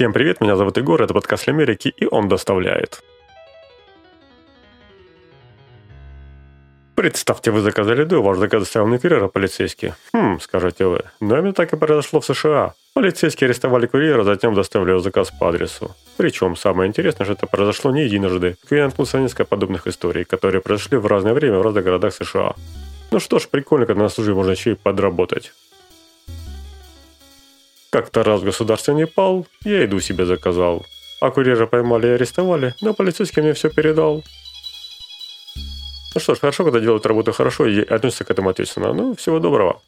Всем привет, меня зовут Егор, это подкаст Америки, и он доставляет. Представьте, вы заказали еду, ваш заказ доставил не курьер, а полицейский. Хм, скажете вы. Но именно так и произошло в США. Полицейские арестовали курьера, затем доставили его заказ по адресу. Причем самое интересное, что это произошло не единожды. Квин наткнулся несколько подобных историй, которые произошли в разное время в разных городах США. Ну что ж, прикольно, когда на службе можно еще и подработать. Как-то раз государственный пал, я еду себе заказал. А курьера поймали и арестовали, но полицейский мне все передал. Ну что ж, хорошо, когда делают работу хорошо и относятся к этому ответственно. Ну, всего доброго.